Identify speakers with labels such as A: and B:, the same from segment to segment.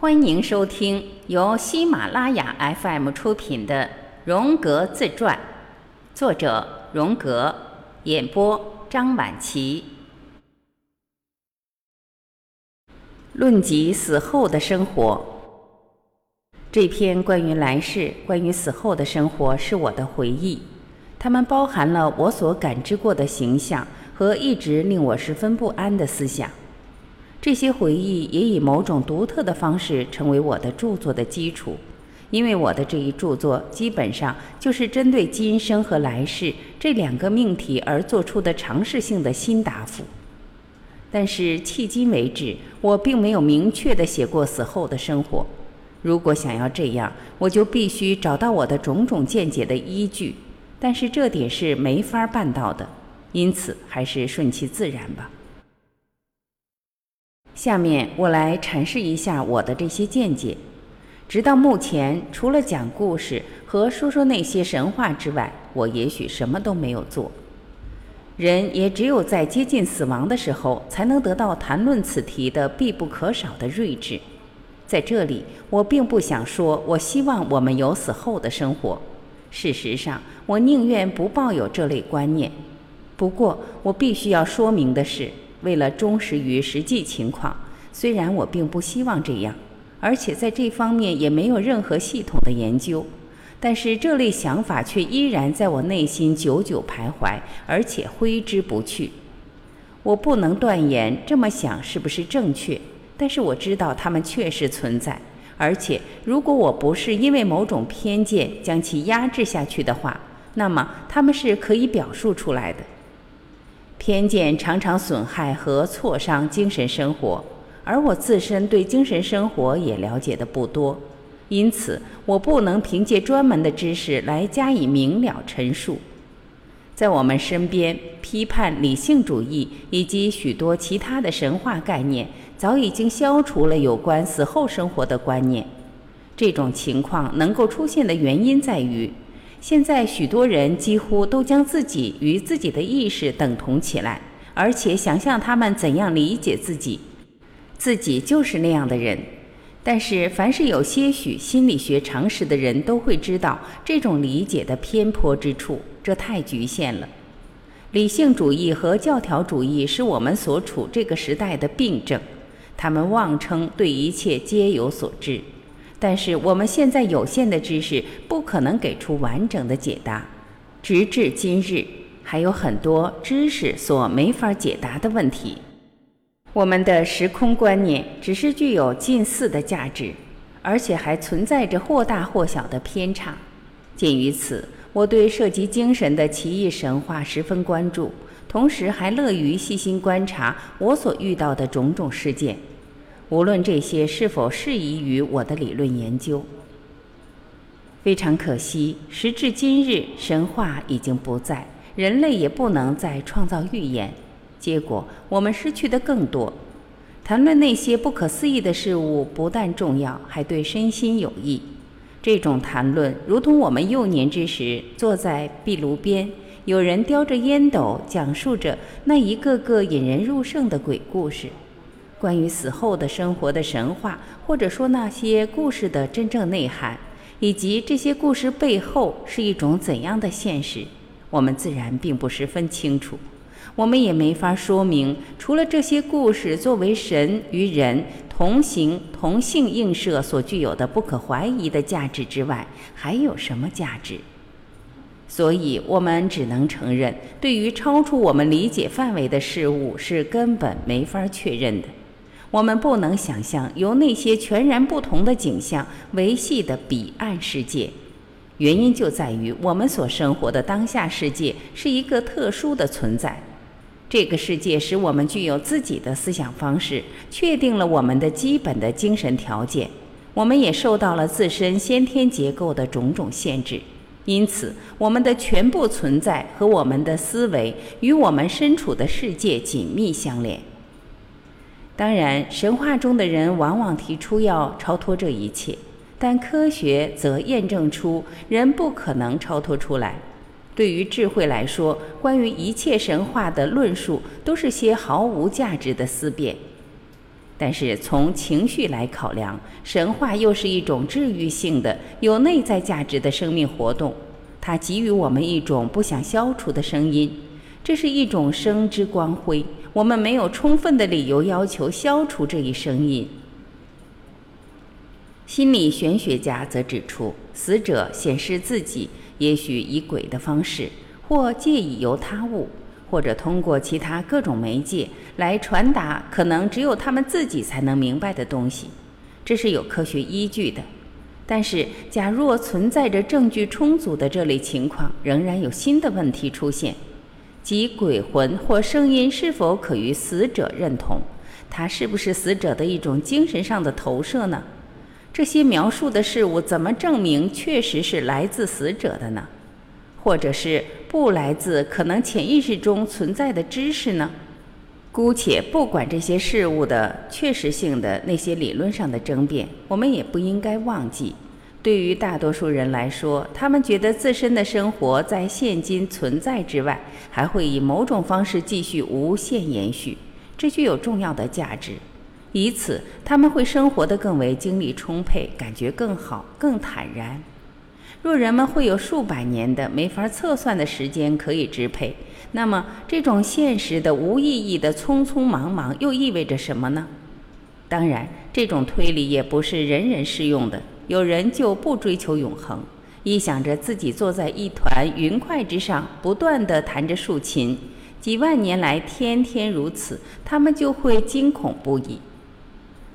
A: 欢迎收听由喜马拉雅 FM 出品的《荣格自传》，作者荣格，演播张晚琪。论及死后的生活，这篇关于来世、关于死后的生活是我的回忆，它们包含了我所感知过的形象和一直令我十分不安的思想。这些回忆也以某种独特的方式成为我的著作的基础，因为我的这一著作基本上就是针对今生和来世这两个命题而做出的尝试性的新答复。但是迄今为止，我并没有明确的写过死后的生活。如果想要这样，我就必须找到我的种种见解的依据，但是这点是没法办到的，因此还是顺其自然吧。下面我来阐释一下我的这些见解。直到目前，除了讲故事和说说那些神话之外，我也许什么都没有做。人也只有在接近死亡的时候，才能得到谈论此题的必不可少的睿智。在这里，我并不想说我希望我们有死后的生活。事实上，我宁愿不抱有这类观念。不过，我必须要说明的是。为了忠实于实际情况，虽然我并不希望这样，而且在这方面也没有任何系统的研究，但是这类想法却依然在我内心久久徘徊，而且挥之不去。我不能断言这么想是不是正确，但是我知道它们确实存在，而且如果我不是因为某种偏见将其压制下去的话，那么它们是可以表述出来的。偏见常常损害和挫伤精神生活，而我自身对精神生活也了解的不多，因此我不能凭借专门的知识来加以明了陈述。在我们身边，批判理性主义以及许多其他的神话概念，早已经消除了有关死后生活的观念。这种情况能够出现的原因在于。现在许多人几乎都将自己与自己的意识等同起来，而且想象他们怎样理解自己，自己就是那样的人。但是，凡是有些许心理学常识的人都会知道这种理解的偏颇之处，这太局限了。理性主义和教条主义是我们所处这个时代的病症，他们妄称对一切皆有所知。但是我们现在有限的知识不可能给出完整的解答，直至今日还有很多知识所没法解答的问题。我们的时空观念只是具有近似的价值，而且还存在着或大或小的偏差。鉴于此，我对涉及精神的奇异神话十分关注，同时还乐于细心观察我所遇到的种种事件。无论这些是否适宜于我的理论研究，非常可惜，时至今日，神话已经不在，人类也不能再创造预言，结果我们失去的更多。谈论那些不可思议的事物，不但重要，还对身心有益。这种谈论，如同我们幼年之时坐在壁炉边，有人叼着烟斗，讲述着那一个个引人入胜的鬼故事。关于死后的生活的神话，或者说那些故事的真正内涵，以及这些故事背后是一种怎样的现实，我们自然并不十分清楚。我们也没法说明，除了这些故事作为神与人同行同性映射所具有的不可怀疑的价值之外，还有什么价值。所以，我们只能承认，对于超出我们理解范围的事物，是根本没法确认的。我们不能想象由那些全然不同的景象维系的彼岸世界，原因就在于我们所生活的当下世界是一个特殊的存在。这个世界使我们具有自己的思想方式，确定了我们的基本的精神条件。我们也受到了自身先天结构的种种限制，因此我们的全部存在和我们的思维与我们身处的世界紧密相连。当然，神话中的人往往提出要超脱这一切，但科学则验证出人不可能超脱出来。对于智慧来说，关于一切神话的论述都是些毫无价值的思辨。但是从情绪来考量，神话又是一种治愈性的、有内在价值的生命活动。它给予我们一种不想消除的声音，这是一种生之光辉。我们没有充分的理由要求消除这一声音。心理玄学家则指出，死者显示自己，也许以鬼的方式，或借以由他物。或者通过其他各种媒介来传达可能只有他们自己才能明白的东西，这是有科学依据的。但是，假若存在着证据充足的这类情况，仍然有新的问题出现，即鬼魂或声音是否可与死者认同？它是不是死者的一种精神上的投射呢？这些描述的事物怎么证明确实是来自死者的呢？或者是不来自可能潜意识中存在的知识呢？姑且不管这些事物的确实性的那些理论上的争辩，我们也不应该忘记，对于大多数人来说，他们觉得自身的生活在现今存在之外，还会以某种方式继续无限延续，这具有重要的价值。以此，他们会生活得更为精力充沛，感觉更好，更坦然。若人们会有数百年的没法测算的时间可以支配，那么这种现实的无意义的匆匆忙忙又意味着什么呢？当然，这种推理也不是人人适用的。有人就不追求永恒，一想着自己坐在一团云块之上，不断地弹着竖琴，几万年来天天如此，他们就会惊恐不已。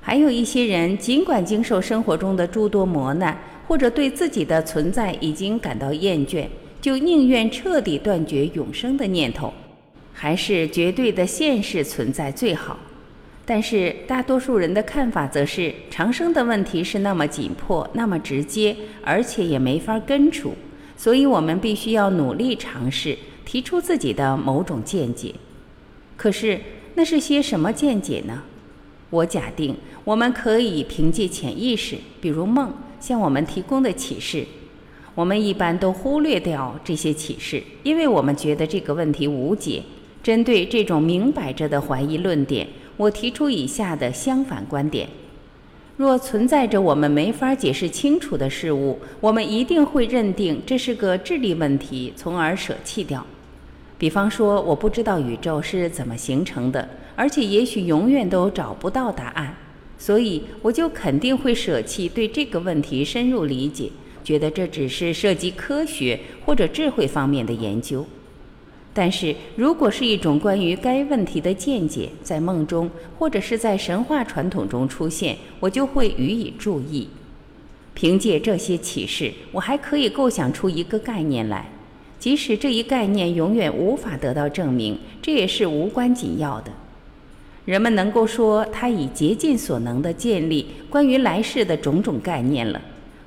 A: 还有一些人，尽管经受生活中的诸多磨难。或者对自己的存在已经感到厌倦，就宁愿彻底断绝永生的念头，还是绝对的现世存在最好。但是大多数人的看法则是，长生的问题是那么紧迫、那么直接，而且也没法根除，所以我们必须要努力尝试提出自己的某种见解。可是那是些什么见解呢？我假定我们可以凭借潜意识，比如梦。向我们提供的启示，我们一般都忽略掉这些启示，因为我们觉得这个问题无解。针对这种明摆着的怀疑论点，我提出以下的相反观点：若存在着我们没法解释清楚的事物，我们一定会认定这是个智力问题，从而舍弃掉。比方说，我不知道宇宙是怎么形成的，而且也许永远都找不到答案。所以，我就肯定会舍弃对这个问题深入理解，觉得这只是涉及科学或者智慧方面的研究。但是如果是一种关于该问题的见解，在梦中或者是在神话传统中出现，我就会予以注意。凭借这些启示，我还可以构想出一个概念来，即使这一概念永远无法得到证明，这也是无关紧要的。人们能够说他已竭尽所能地建立关于来世的种种概念了，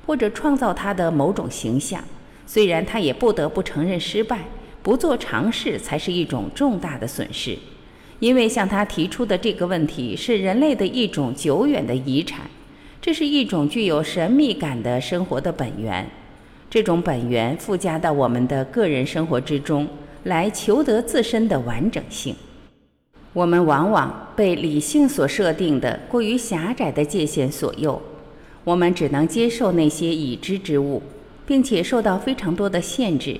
A: 或者创造他的某种形象。虽然他也不得不承认失败，不做尝试才是一种重大的损失，因为向他提出的这个问题是人类的一种久远的遗产，这是一种具有神秘感的生活的本源。这种本源附加到我们的个人生活之中来，求得自身的完整性。我们往往被理性所设定的过于狭窄的界限所诱，我们只能接受那些已知之物，并且受到非常多的限制。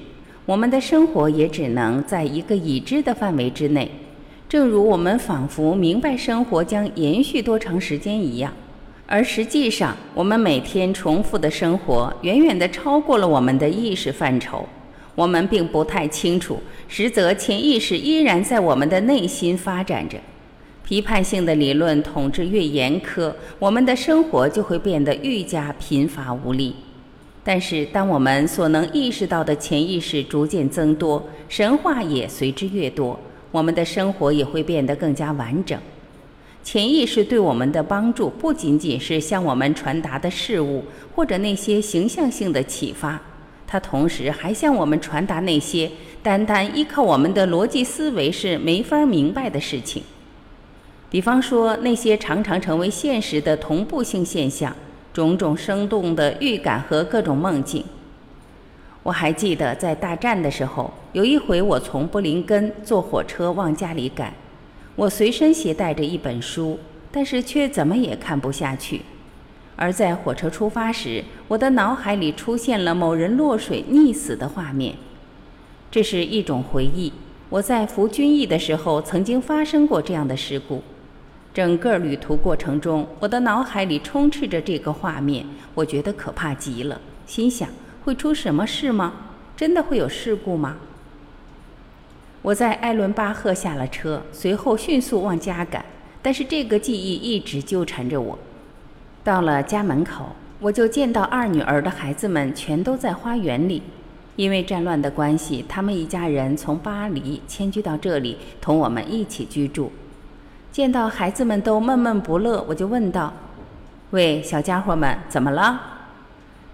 A: 我们的生活也只能在一个已知的范围之内，正如我们仿佛明白生活将延续多长时间一样，而实际上，我们每天重复的生活远远地超过了我们的意识范畴。我们并不太清楚，实则潜意识依然在我们的内心发展着。批判性的理论统治越严苛，我们的生活就会变得愈加贫乏无力。但是，当我们所能意识到的潜意识逐渐增多，神话也随之越多，我们的生活也会变得更加完整。潜意识对我们的帮助，不仅仅是向我们传达的事物，或者那些形象性的启发。它同时还向我们传达那些单单依靠我们的逻辑思维是没法明白的事情，比方说那些常常成为现实的同步性现象，种种生动的预感和各种梦境。我还记得在大战的时候，有一回我从布林根坐火车往家里赶，我随身携带着一本书，但是却怎么也看不下去。而在火车出发时，我的脑海里出现了某人落水溺死的画面。这是一种回忆。我在服军役的时候，曾经发生过这样的事故。整个旅途过程中，我的脑海里充斥着这个画面，我觉得可怕极了，心想：会出什么事吗？真的会有事故吗？我在艾伦巴赫下了车，随后迅速往家赶，但是这个记忆一直纠缠着我。到了家门口，我就见到二女儿的孩子们全都在花园里。因为战乱的关系，他们一家人从巴黎迁居到这里，同我们一起居住。见到孩子们都闷闷不乐，我就问道：“喂，小家伙们，怎么了？”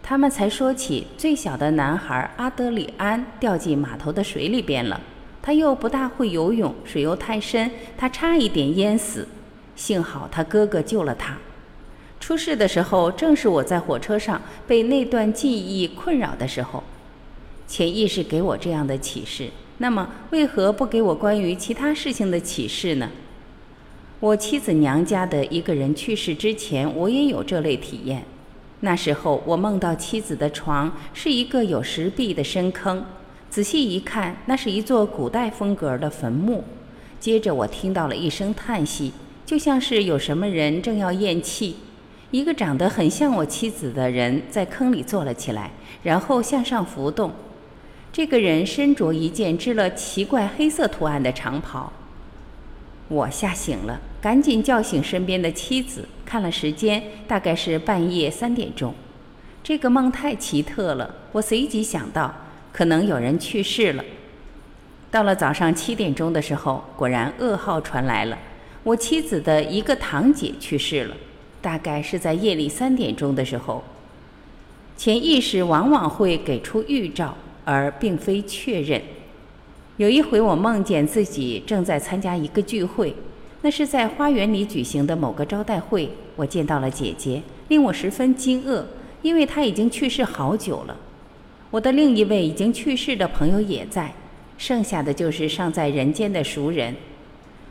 A: 他们才说起最小的男孩阿德里安掉进码头的水里边了。他又不大会游泳，水又太深，他差一点淹死。幸好他哥哥救了他。出事的时候，正是我在火车上被那段记忆困扰的时候。潜意识给我这样的启示，那么为何不给我关于其他事情的启示呢？我妻子娘家的一个人去世之前，我也有这类体验。那时候我梦到妻子的床是一个有石壁的深坑，仔细一看，那是一座古代风格的坟墓。接着我听到了一声叹息，就像是有什么人正要咽气。一个长得很像我妻子的人在坑里坐了起来，然后向上浮动。这个人身着一件织了奇怪黑色图案的长袍。我吓醒了，赶紧叫醒身边的妻子，看了时间，大概是半夜三点钟。这个梦太奇特了，我随即想到，可能有人去世了。到了早上七点钟的时候，果然噩耗传来了，我妻子的一个堂姐去世了，大概是在夜里三点钟的时候。潜意识往往会给出预兆。而并非确认。有一回，我梦见自己正在参加一个聚会，那是在花园里举行的某个招待会。我见到了姐姐，令我十分惊愕，因为她已经去世好久了。我的另一位已经去世的朋友也在，剩下的就是尚在人间的熟人。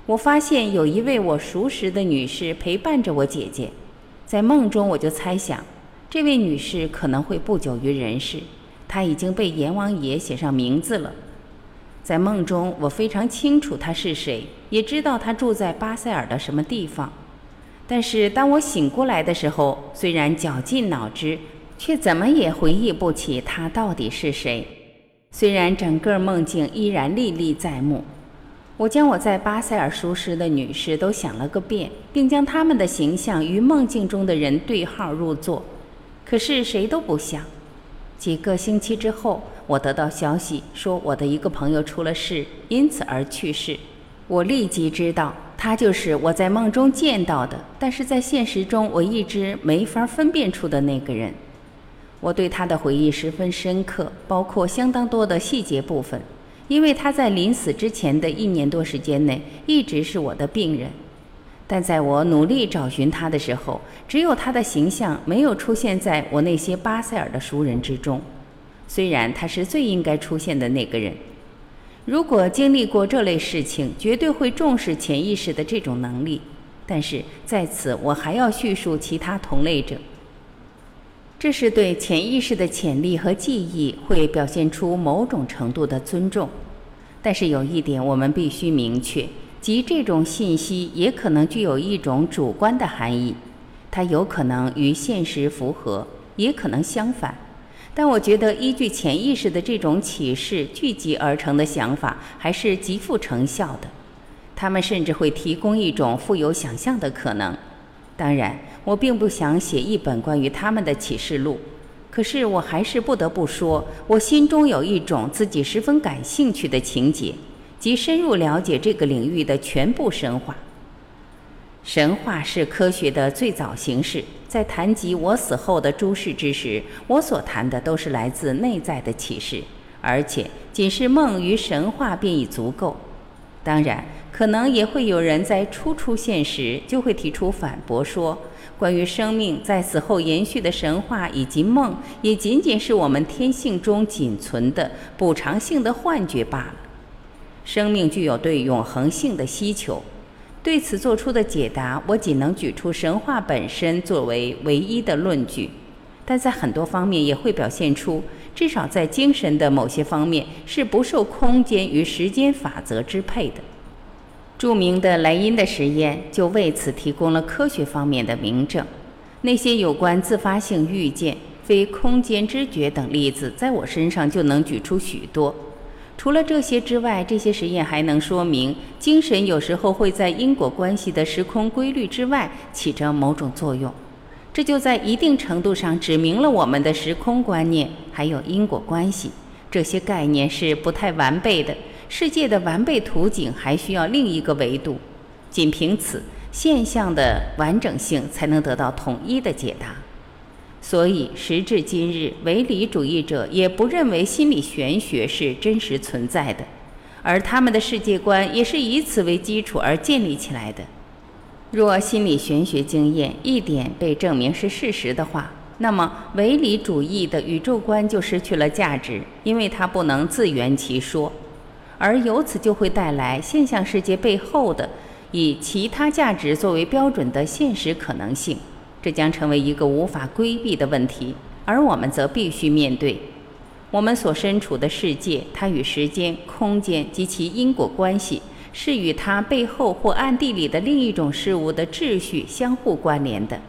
A: 我发现有一位我熟识的女士陪伴着我姐姐，在梦中我就猜想，这位女士可能会不久于人世。她已经被阎王爷写上名字了，在梦中我非常清楚他是谁，也知道他住在巴塞尔的什么地方。但是当我醒过来的时候，虽然绞尽脑汁，却怎么也回忆不起他到底是谁。虽然整个梦境依然历历在目，我将我在巴塞尔熟识的女士都想了个遍，并将他们的形象与梦境中的人对号入座，可是谁都不像。几个星期之后，我得到消息说我的一个朋友出了事，因此而去世。我立即知道他就是我在梦中见到的，但是在现实中我一直没法分辨出的那个人。我对他的回忆十分深刻，包括相当多的细节部分，因为他在临死之前的一年多时间内一直是我的病人。但在我努力找寻他的时候，只有他的形象没有出现在我那些巴塞尔的熟人之中。虽然他是最应该出现的那个人，如果经历过这类事情，绝对会重视潜意识的这种能力。但是在此，我还要叙述其他同类者。这是对潜意识的潜力和记忆会表现出某种程度的尊重。但是有一点，我们必须明确。即这种信息也可能具有一种主观的含义，它有可能与现实符合，也可能相反。但我觉得，依据潜意识的这种启示聚集而成的想法，还是极富成效的。他们甚至会提供一种富有想象的可能。当然，我并不想写一本关于他们的启示录，可是我还是不得不说，我心中有一种自己十分感兴趣的情节。即深入了解这个领域的全部神话。神话是科学的最早形式。在谈及我死后的诸事之时，我所谈的都是来自内在的启示，而且仅是梦与神话便已足够。当然，可能也会有人在初出现时就会提出反驳，说关于生命在死后延续的神话以及梦，也仅仅是我们天性中仅存的补偿性的幻觉罢了。生命具有对永恒性的需求，对此做出的解答，我仅能举出神话本身作为唯一的论据，但在很多方面也会表现出，至少在精神的某些方面是不受空间与时间法则支配的。著名的莱茵的实验就为此提供了科学方面的明证。那些有关自发性预见、非空间知觉等例子，在我身上就能举出许多。除了这些之外，这些实验还能说明，精神有时候会在因果关系的时空规律之外起着某种作用。这就在一定程度上指明了我们的时空观念还有因果关系这些概念是不太完备的。世界的完备图景还需要另一个维度，仅凭此现象的完整性才能得到统一的解答。所以时至今日，唯理主义者也不认为心理玄学是真实存在的，而他们的世界观也是以此为基础而建立起来的。若心理玄学经验一点被证明是事实的话，那么唯理主义的宇宙观就失去了价值，因为它不能自圆其说。而由此就会带来现象世界背后的以其他价值作为标准的现实可能性，这将成为一个无法规避的问题，而我们则必须面对我们所身处的世界，它与时间、空间及其因果关系是与它背后或暗地里的另一种事物的秩序相互关联的。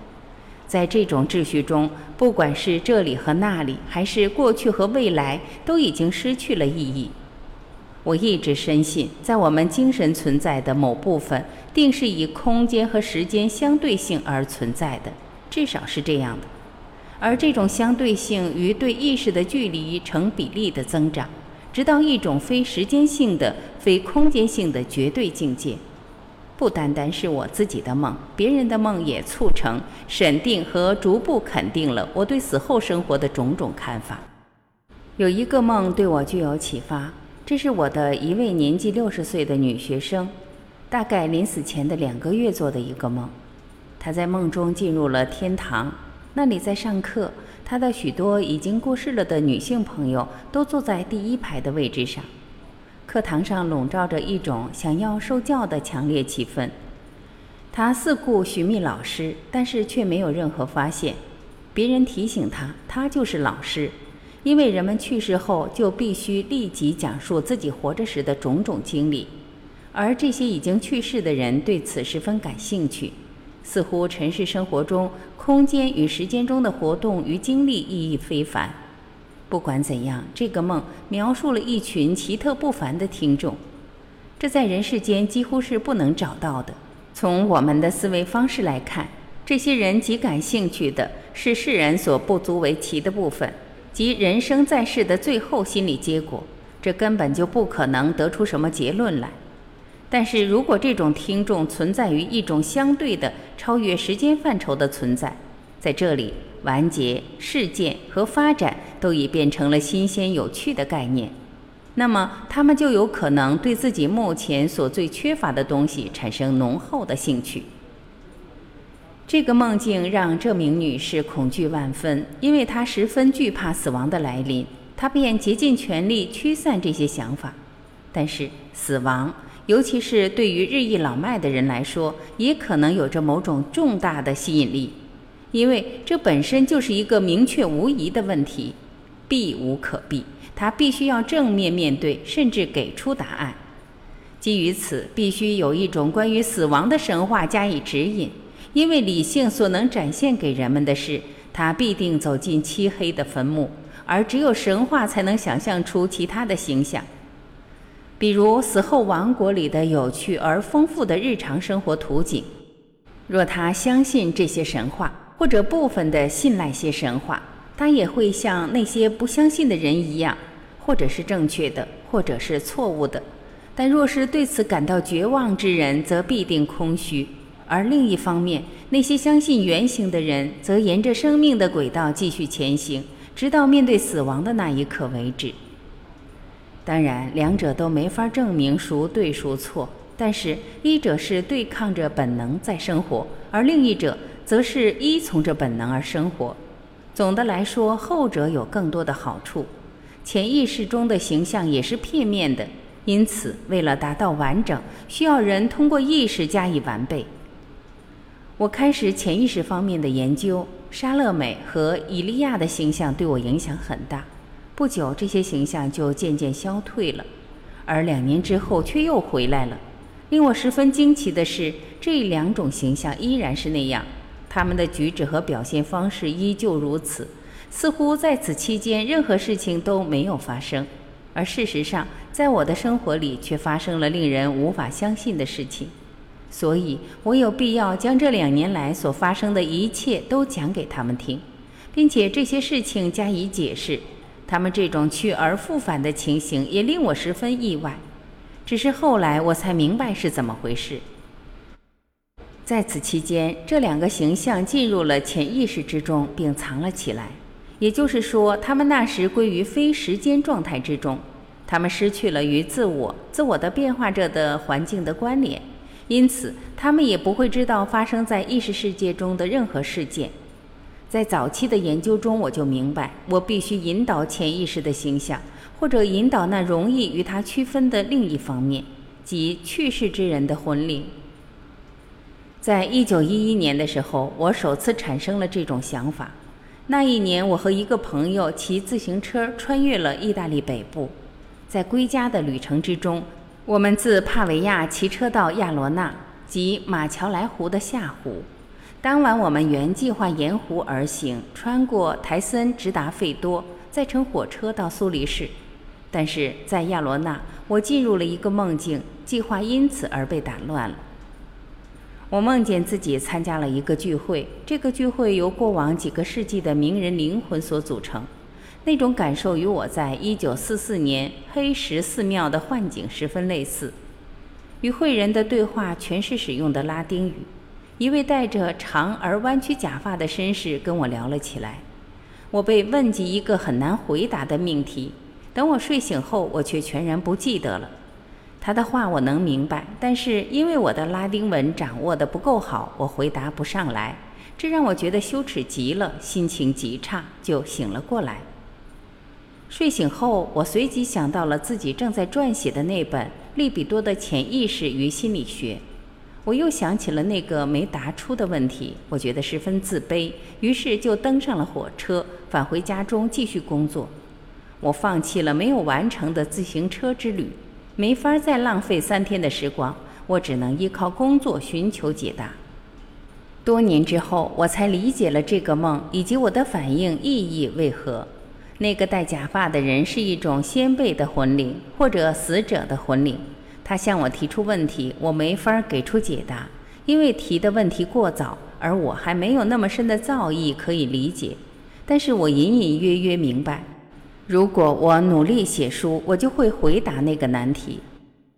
A: 在这种秩序中，不管是这里和那里，还是过去和未来，都已经失去了意义。我一直深信，在我们精神存在的某部分，定是以空间和时间相对性而存在的，至少是这样的。而这种相对性与对意识的距离成比例的增长，直到一种非时间性的、非空间性的绝对境界。不单单是我自己的梦，别人的梦也促成、审定和逐步肯定了我对死后生活的种种看法。有一个梦对我具有启发。这是我的一位年纪六十岁的女学生，大概临死前的两个月做的一个梦。她在梦中进入了天堂，那里在上课。她的许多已经过世了的女性朋友都坐在第一排的位置上。课堂上笼罩着一种想要受教的强烈气氛。她四顾寻觅老师，但是却没有任何发现。别人提醒她，她就是老师。因为人们去世后就必须立即讲述自己活着时的种种经历，而这些已经去世的人对此十分感兴趣，似乎尘世生活中空间与时间中的活动与经历意义非凡。不管怎样，这个梦描述了一群奇特不凡的听众，这在人世间几乎是不能找到的。从我们的思维方式来看，这些人极感兴趣的是世人所不足为奇的部分。即人生在世的最后心理结果，这根本就不可能得出什么结论来。但是如果这种听众存在于一种相对的、超越时间范畴的存在，在这里，完结、事件和发展都已变成了新鲜有趣的概念，那么他们就有可能对自己目前所最缺乏的东西产生浓厚的兴趣。这个梦境让这名女士恐惧万分，因为她十分惧怕死亡的来临。她便竭尽全力驱散这些想法。但是，死亡，尤其是对于日益老迈的人来说，也可能有着某种重大的吸引力，因为这本身就是一个明确无疑的问题，避无可避。他必须要正面面对，甚至给出答案。基于此，必须有一种关于死亡的神话加以指引。因为理性所能展现给人们的是，他必定走进漆黑的坟墓，而只有神话才能想象出其他的形象，比如死后王国里的有趣而丰富的日常生活图景。若他相信这些神话，或者部分的信赖些神话，他也会像那些不相信的人一样，或者是正确的，或者是错误的。但若是对此感到绝望之人，则必定空虚。而另一方面，那些相信原型的人，则沿着生命的轨道继续前行，直到面对死亡的那一刻为止。当然，两者都没法证明孰对孰错，但是一者是对抗着本能在生活，而另一者则是依从着本能而生活。总的来说，后者有更多的好处。潜意识中的形象也是片面的，因此，为了达到完整，需要人通过意识加以完备。我开始潜意识方面的研究，莎乐美和以利亚的形象对我影响很大。不久，这些形象就渐渐消退了，而两年之后却又回来了。令我十分惊奇的是，这两种形象依然是那样，他们的举止和表现方式依旧如此，似乎在此期间任何事情都没有发生。而事实上，在我的生活里却发生了令人无法相信的事情，所以我有必要将这两年来所发生的一切都讲给他们听，并且这些事情加以解释。他们这种去而复返的情形也令我十分意外，只是后来我才明白是怎么回事。在此期间，这两个形象进入了潜意识之中，并藏了起来。也就是说，他们那时归于非时间状态之中，他们失去了与自我、自我的变化着的环境的关联，因此他们也不会知道发生在意识世界中的任何事件。在早期的研究中，我就明白，我必须引导潜意识的形象，或者引导那容易与它区分的另一方面，即去世之人的魂灵。在一九一一年的时候，我首次产生了这种想法。那一年，我和一个朋友骑自行车穿越了意大利北部，在归家的旅程之中，我们自帕维亚骑车到亚罗纳及马乔莱湖的下湖。当晚，我们原计划沿湖而行，穿过台森，直达费多，再乘火车到苏黎世。但是在亚罗纳，我进入了一个梦境，计划因此而被打乱了。我梦见自己参加了一个聚会，这个聚会由过往几个世纪的名人灵魂所组成。那种感受与我在一九四四年黑石寺庙的幻境十分类似。与会人的对话全是使用的拉丁语。一位戴着长而弯曲假发的绅士跟我聊了起来。我被问及一个很难回答的命题。等我睡醒后，我却全然不记得了。他的话我能明白，但是因为我的拉丁文掌握的不够好，我回答不上来，这让我觉得羞耻极了，心情极差，就醒了过来。睡醒后，我随即想到了自己正在撰写的那本《利比多的潜意识与心理学》，我又想起了那个没答出的问题，我觉得十分自卑，于是就登上了火车，返回家中继续工作。我放弃了没有完成的自行车之旅。没法再浪费三天的时光，我只能依靠工作寻求解答。多年之后，我才理解了这个梦以及我的反应意义为何。那个戴假发的人是一种先辈的魂灵，或者死者的魂灵。他向我提出问题，我没法给出解答，因为提的问题过早，而我还没有那么深的造诣可以理解。但是我隐隐约约明白。如果我努力写书，我就会回答那个难题。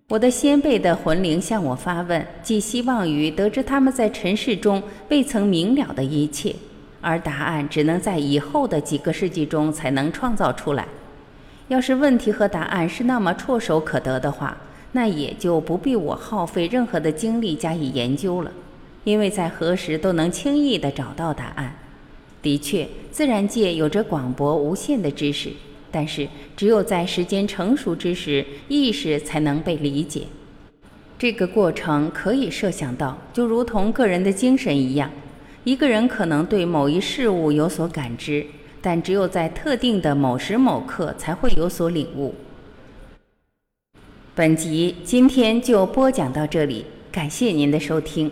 A: 我的先辈的魂灵向我发问，寄希望于得知他们在尘世中未曾明了的一切，而答案只能在以后的几个世纪中才能创造出来。要是问题和答案是那么唾手可得的话，那也就不必我耗费任何的精力加以研究了，因为在何时都能轻易地找到答案。的确，自然界有着广博无限的知识。但是，只有在时间成熟之时，意识才能被理解。这个过程可以设想到，就如同个人的精神一样，一个人可能对某一事物有所感知，但只有在特定的某时某刻才会有所领悟。本集今天就播讲到这里，感谢您的收听。